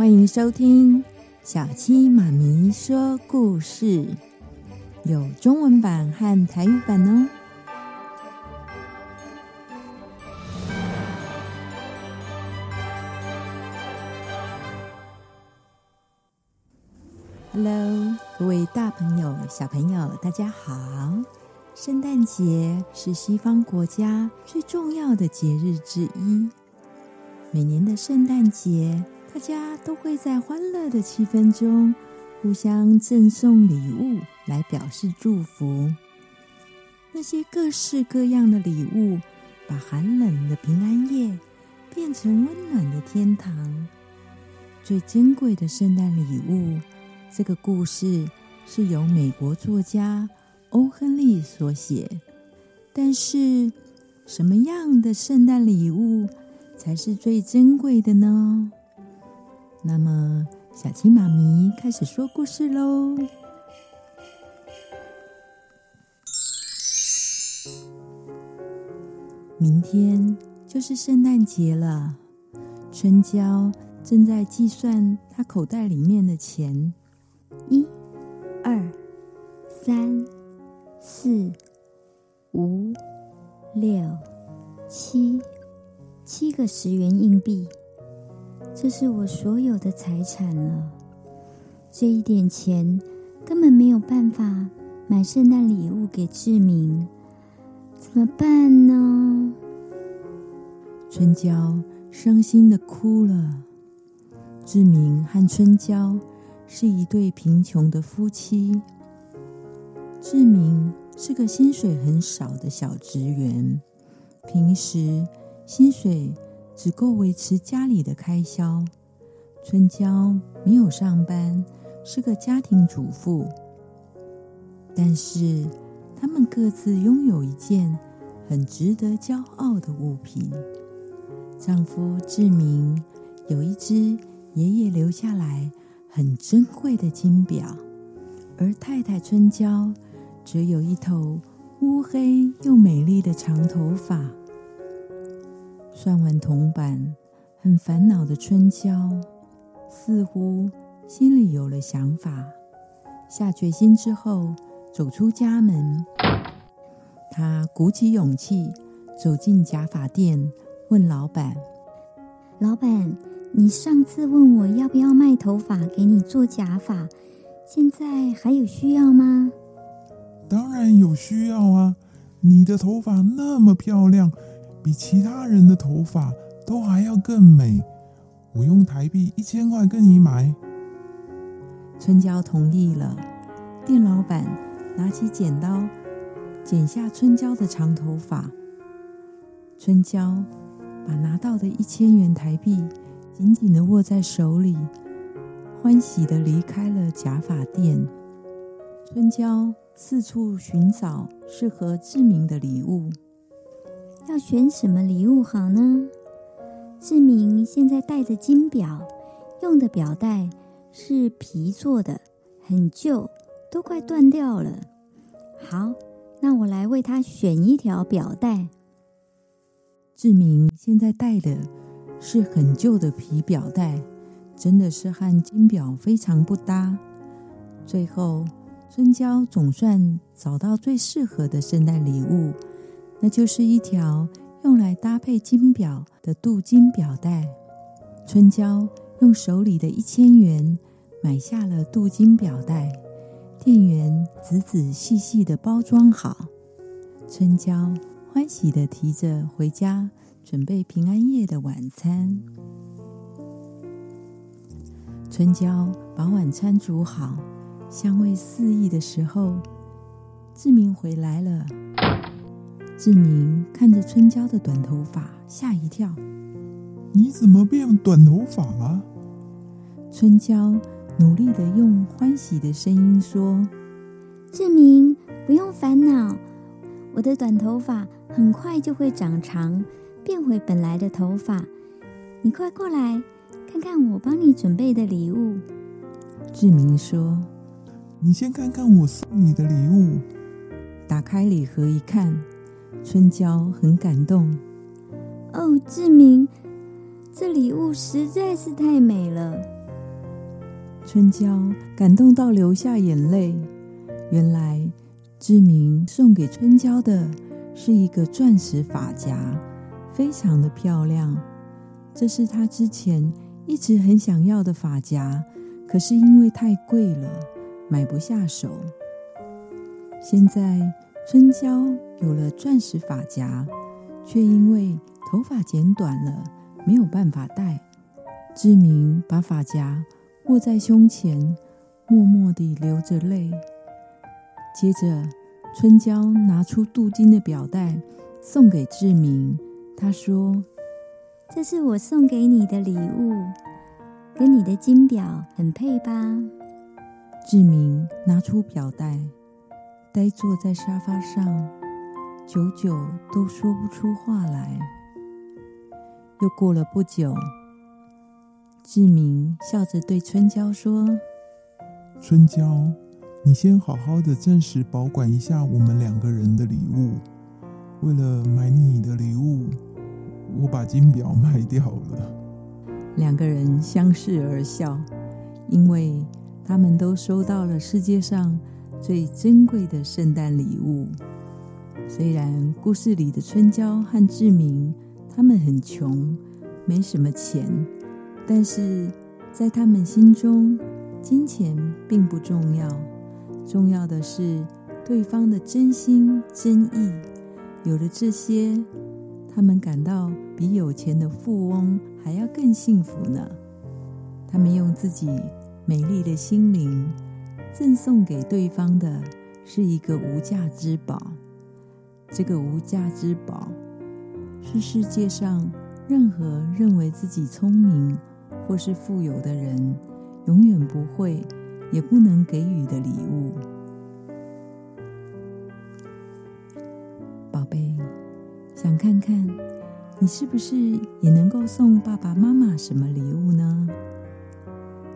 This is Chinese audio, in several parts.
欢迎收听小七妈咪说故事，有中文版和台语版哦。Hello，各位大朋友、小朋友，大家好！圣诞节是西方国家最重要的节日之一。每年的圣诞节，大家都会在欢乐的气氛中互相赠送礼物来表示祝福。那些各式各样的礼物，把寒冷的平安夜变成温暖的天堂。最珍贵的圣诞礼物，这个故事是由美国作家欧亨利所写。但是，什么样的圣诞礼物才是最珍贵的呢？那么，小青妈咪开始说故事喽。明天就是圣诞节了，春娇正在计算她口袋里面的钱：一、二、三、四、五、六、七，七个十元硬币。这是我所有的财产了，这一点钱根本没有办法买圣诞礼物给志明，怎么办呢？春娇伤心地哭了。志明和春娇是一对贫穷的夫妻。志明是个薪水很少的小职员，平时薪水。只够维持家里的开销。春娇没有上班，是个家庭主妇。但是，他们各自拥有一件很值得骄傲的物品。丈夫志明有一只爷爷留下来很珍贵的金表，而太太春娇则有一头乌黑又美丽的长头发。算完铜板，很烦恼的春娇似乎心里有了想法。下决心之后，走出家门，她鼓起勇气走进假发店，问老板：“老板，你上次问我要不要卖头发给你做假发，现在还有需要吗？”“当然有需要啊！你的头发那么漂亮。”比其他人的头发都还要更美，我用台币一千块跟你买。春娇同意了。店老板拿起剪刀，剪下春娇的长头发。春娇把拿到的一千元台币紧紧的握在手里，欢喜的离开了假发店。春娇四处寻找适合志明的礼物。要选什么礼物好呢？志明现在戴的金表，用的表带是皮做的，很旧，都快断掉了。好，那我来为他选一条表带。志明现在戴的是很旧的皮表带，真的是和金表非常不搭。最后，春娇总算找到最适合的圣诞礼物。那就是一条用来搭配金表的镀金表带。春娇用手里的一千元买下了镀金表带，店员仔仔细细的包装好。春娇欢喜的提着回家，准备平安夜的晚餐。春娇把晚餐煮好，香味四溢的时候，志明回来了。志明看着春娇的短头发，吓一跳。你怎么变短头发了？春娇努力的用欢喜的声音说：“志明，不用烦恼，我的短头发很快就会长长，变回本来的头发。你快过来，看看我帮你准备的礼物。”志明说：“你先看看我送你的礼物。”打开礼盒一看。春娇很感动。哦，志明，这礼物实在是太美了。春娇感动到流下眼泪。原来志明送给春娇的是一个钻石发夹，非常的漂亮。这是他之前一直很想要的发夹，可是因为太贵了，买不下手。现在春娇有了钻石发夹，却因为头发剪短了，没有办法戴。志明把发夹握在胸前，默默地流着泪。接着，春娇拿出镀金的表带送给志明。她说：“这是我送给你的礼物，跟你的金表很配吧？”志明拿出表带。呆坐在沙发上，久久都说不出话来。又过了不久，志明笑着对春娇说：“春娇，你先好好的暂时保管一下我们两个人的礼物。为了买你的礼物，我把金表卖掉了。”两个人相视而笑，因为他们都收到了世界上最珍贵的圣诞礼物。虽然故事里的春娇和志明他们很穷，没什么钱，但是在他们心中，金钱并不重要，重要的是对方的真心真意。有了这些，他们感到比有钱的富翁还要更幸福呢。他们用自己美丽的心灵。赠送给对方的是一个无价之宝。这个无价之宝是世界上任何认为自己聪明或是富有的人永远不会也不能给予的礼物。宝贝，想看看你是不是也能够送爸爸妈妈什么礼物呢？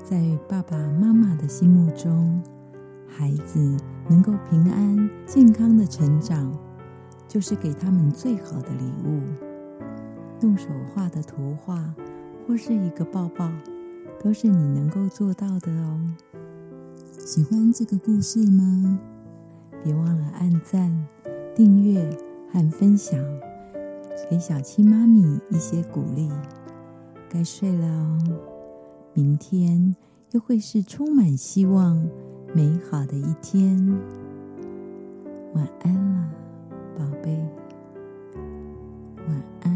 在爸爸妈妈的心目中，孩子能够平安健康的成长，就是给他们最好的礼物。用手画的图画，或是一个抱抱，都是你能够做到的哦。喜欢这个故事吗？别忘了按赞、订阅和分享，给小七妈咪一些鼓励。该睡了哦。明天又会是充满希望美好的一天。晚安了宝贝。晚安。